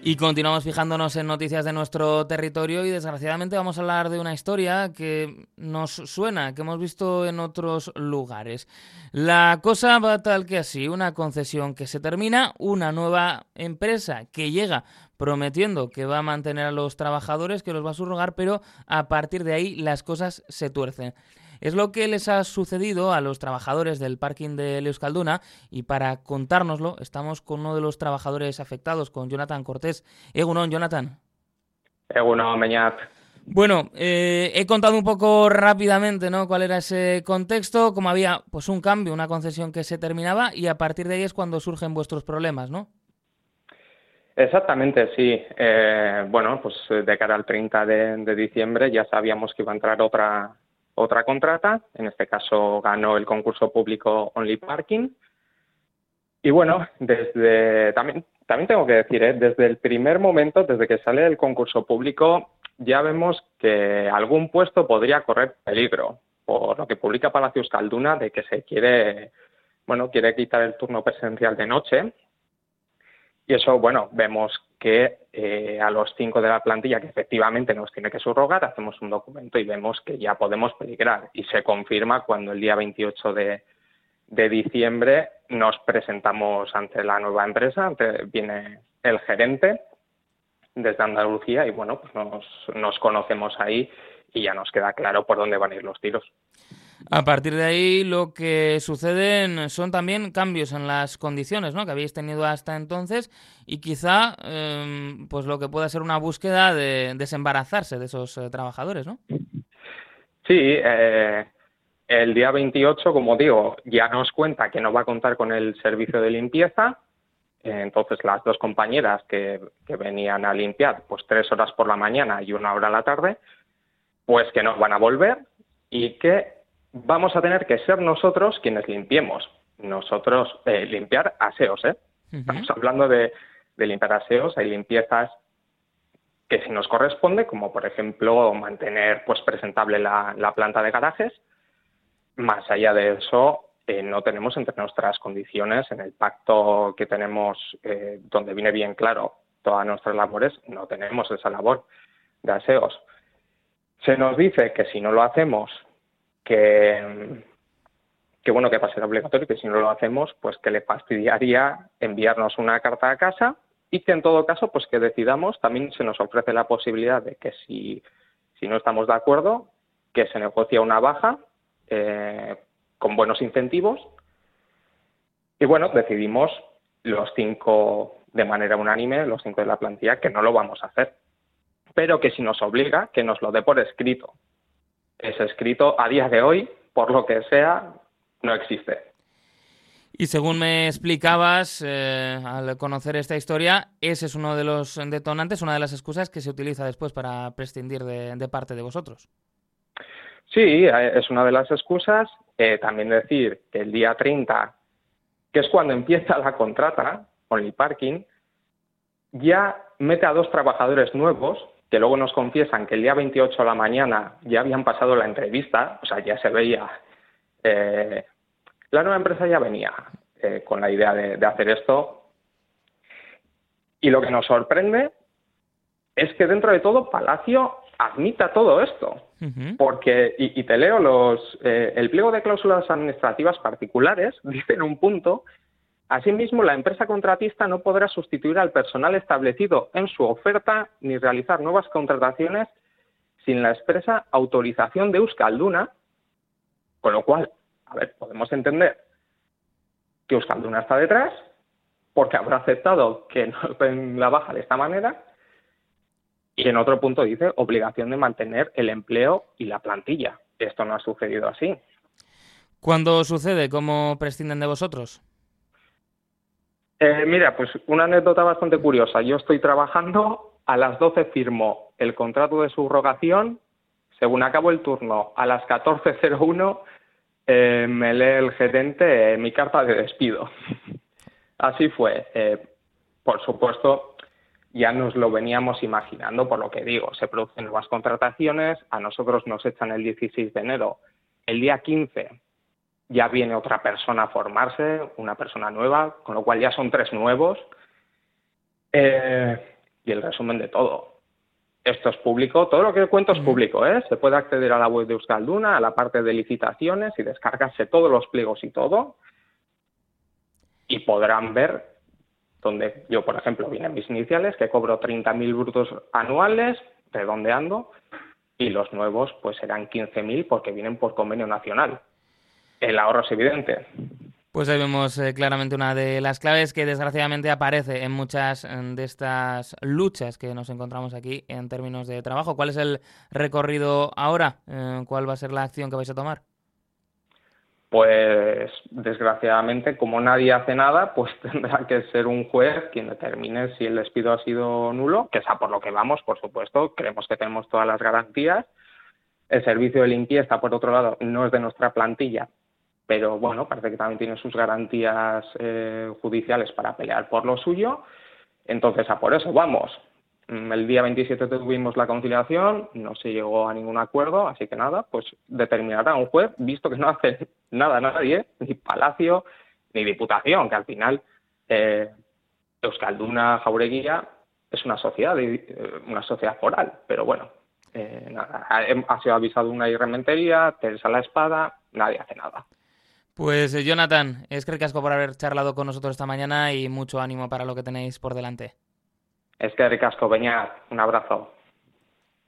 Y continuamos fijándonos en noticias de nuestro territorio y desgraciadamente vamos a hablar de una historia que nos suena, que hemos visto en otros lugares. La cosa va tal que así, una concesión que se termina, una nueva empresa que llega prometiendo que va a mantener a los trabajadores, que los va a subrogar, pero a partir de ahí las cosas se tuercen. Es lo que les ha sucedido a los trabajadores del parking de Euskalduna y para contárnoslo estamos con uno de los trabajadores afectados, con Jonathan Cortés. Egunon, Jonathan. Egunon, Meñat. Bueno, eh, he contado un poco rápidamente ¿no? cuál era ese contexto, como había pues un cambio, una concesión que se terminaba y a partir de ahí es cuando surgen vuestros problemas, ¿no? Exactamente, sí. Eh, bueno, pues de cara al 30 de, diciembre ya sabíamos que iba a entrar otra otra contrata, en este caso ganó el concurso público Only Parking. Y bueno, desde también, también tengo que decir, ¿eh? desde el primer momento, desde que sale el concurso público, ya vemos que algún puesto podría correr peligro, por lo que publica Palacios Calduna de que se quiere, bueno, quiere quitar el turno presencial de noche. Y eso, bueno, vemos que eh, a los cinco de la plantilla que efectivamente nos tiene que subrogar, hacemos un documento y vemos que ya podemos peligrar. Y se confirma cuando el día 28 de, de diciembre nos presentamos ante la nueva empresa, viene el gerente desde Andalucía y bueno, pues nos, nos conocemos ahí y ya nos queda claro por dónde van a ir los tiros. A partir de ahí lo que suceden son también cambios en las condiciones ¿no? que habéis tenido hasta entonces y quizá em, pues lo que pueda ser una búsqueda de desembarazarse de esos eh, trabajadores, ¿no? Sí, eh, el día 28, como digo, ya nos cuenta que no va a contar con el servicio de limpieza. entonces las dos compañeras que, que venían a limpiar pues tres horas por la mañana y una hora a la tarde, pues que no van a volver y que vamos a tener que ser nosotros quienes limpiemos. Nosotros, eh, limpiar aseos, ¿eh? Estamos hablando de, limpiar aseos, hay limpiezas que si nos corresponde, como por ejemplo mantener pues presentable la, planta de garajes. Más allá de eso, eh, no tenemos entre nuestras condiciones, en el pacto que tenemos, eh, donde viene bien claro todas nuestras labores, no tenemos esa labor de aseos. Se nos dice que si no lo hacemos que, que bueno, que pase obligatorio, que si no lo hacemos, pues que le fastidiaría enviarnos una carta a casa y que en todo caso, pues que decidamos, también se nos ofrece la posibilidad de que si, si no estamos de acuerdo, que se negocie una baja eh, con buenos incentivos. Y bueno, decidimos los cinco de manera unánime, los cinco de la plantilla, que no lo vamos a hacer. Pero que si nos obliga, que nos lo dé por escrito es escrito a día de hoy, por lo que sea, no existe. Y según me explicabas eh, al conocer esta historia, ese es uno de los detonantes, una de las excusas que se utiliza después para prescindir de, parte de vosotros. Sí, eh, es una de las excusas. Eh, también decir que el día 30, que es cuando empieza la contrata, Only Parking, ya mete a dos trabajadores nuevos que luego nos confiesan que el día 28 a la mañana ya habían pasado la entrevista, o sea, ya se veía. Eh, la nueva empresa ya venía eh, con la idea de, hacer esto. Y lo que nos sorprende es que dentro de todo Palacio admita todo esto. Porque, y, te leo los, eh, el pliego de cláusulas administrativas particulares, dice en un punto Asimismo, la empresa contratista no podrá sustituir al personal establecido en su oferta ni realizar nuevas contrataciones sin la expresa autorización de Euskalduna, con lo cual, a ver, podemos entender que Euskalduna está detrás, porque habrá aceptado que no la baja de esta manera, y en otro punto dice obligación de mantener el empleo y la plantilla. Esto no ha sucedido así. ¿Cuándo sucede? ¿Cómo prescinden de vosotros? Eh, mira, pues una anécdota bastante curiosa. Yo estoy trabajando, a las 12 firmo el contrato de subrogación, según acabo el turno, a las 14.01 eh, me lee el gerente mi carta de despido. Así fue. Eh, por supuesto, ya nos lo veníamos imaginando, por lo que digo, se producen nuevas contrataciones, a nosotros nos echan el 16 de enero. El día 15 ya viene otra persona a formarse, una persona nueva, con lo cual ya son tres nuevos. Eh, y el resumen de todo. Esto es público, todo lo que cuento es público, ¿eh? Se puede acceder a la web de Euskalduna, a la parte de licitaciones y descargarse todos los pliegos y todo. Y podrán ver donde yo, por ejemplo, vienen mis iniciales, que cobro 30.000 brutos anuales, redondeando, y los nuevos pues serán 15.000 porque vienen por convenio nacional. El ahorro es evidente. Pues ahí vemos eh, claramente una de las claves que desgraciadamente aparece en muchas eh, de estas luchas que nos encontramos aquí en términos de trabajo. ¿Cuál es el recorrido ahora? Eh, ¿Cuál va a ser la acción que vais a tomar? Pues desgraciadamente, como nadie hace nada, pues tendrá que ser un juez quien determine si el despido ha sido nulo, que es a por lo que vamos, por supuesto. Creemos que tenemos todas las garantías. El servicio de limpieza, por otro lado, no es de nuestra plantilla, pero bueno, parece que también tiene sus garantías eh, judiciales para pelear por lo suyo. Entonces, a por eso vamos. Mm, el día 27 tuvimos la conciliación, no se llegó a ningún acuerdo, así que nada, pues determinará un juez, visto que no hace nada nadie, ni Palacio, ni Diputación, que al final eh, Euskalduna Jaureguía es una sociedad, eh, una sociedad foral, pero bueno, eh, ha, sido avisado una irrementería, Teresa la espada, nadie hace nada. Pues Jonathan, es que casco por haber charlado con nosotros esta mañana y mucho ánimo para lo que tenéis por delante. Es que ricasco, Beñat. Un abrazo.